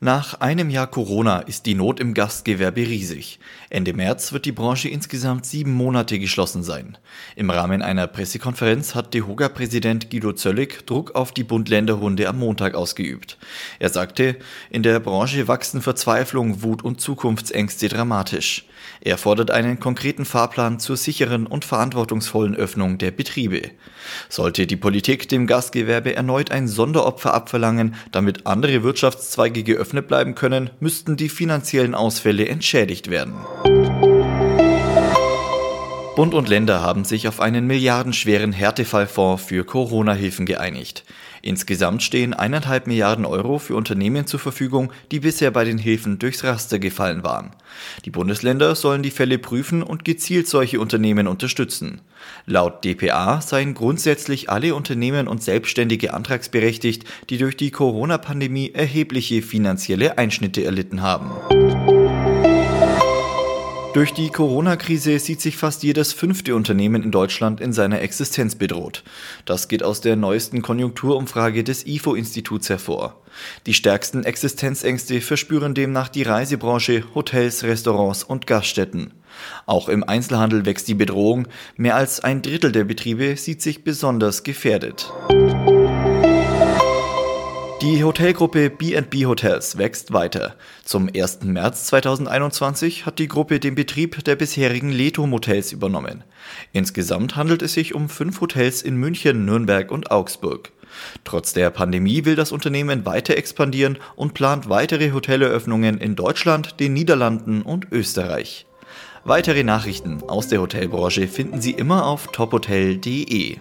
Nach einem Jahr Corona ist die Not im Gastgewerbe riesig. Ende März wird die Branche insgesamt sieben Monate geschlossen sein. Im Rahmen einer Pressekonferenz hat DEHOGA-Präsident Guido Zöllig Druck auf die Bund-Länder-Runde am Montag ausgeübt. Er sagte, in der Branche wachsen Verzweiflung, Wut und Zukunftsängste dramatisch. Er fordert einen konkreten Fahrplan zur sicheren und verantwortungsvollen Öffnung der Betriebe. Sollte die Politik dem Gastgewerbe erneut ein Sonderopfer abverlangen, damit andere Wirtschaftszweige geöffnet bleiben können, müssten die finanziellen Ausfälle entschädigt werden. Bund und Länder haben sich auf einen milliardenschweren Härtefallfonds für Corona-Hilfen geeinigt. Insgesamt stehen eineinhalb Milliarden Euro für Unternehmen zur Verfügung, die bisher bei den Hilfen durchs Raster gefallen waren. Die Bundesländer sollen die Fälle prüfen und gezielt solche Unternehmen unterstützen. Laut dpa seien grundsätzlich alle Unternehmen und Selbstständige antragsberechtigt, die durch die Corona-Pandemie erhebliche finanzielle Einschnitte erlitten haben. Durch die Corona-Krise sieht sich fast jedes fünfte Unternehmen in Deutschland in seiner Existenz bedroht. Das geht aus der neuesten Konjunkturumfrage des IFO-Instituts hervor. Die stärksten Existenzängste verspüren demnach die Reisebranche, Hotels, Restaurants und Gaststätten. Auch im Einzelhandel wächst die Bedrohung. Mehr als ein Drittel der Betriebe sieht sich besonders gefährdet. Die Hotelgruppe B&B Hotels wächst weiter. Zum 1. März 2021 hat die Gruppe den Betrieb der bisherigen Leto Hotels übernommen. Insgesamt handelt es sich um fünf Hotels in München, Nürnberg und Augsburg. Trotz der Pandemie will das Unternehmen weiter expandieren und plant weitere Hoteleröffnungen in Deutschland, den Niederlanden und Österreich. Weitere Nachrichten aus der Hotelbranche finden Sie immer auf tophotel.de.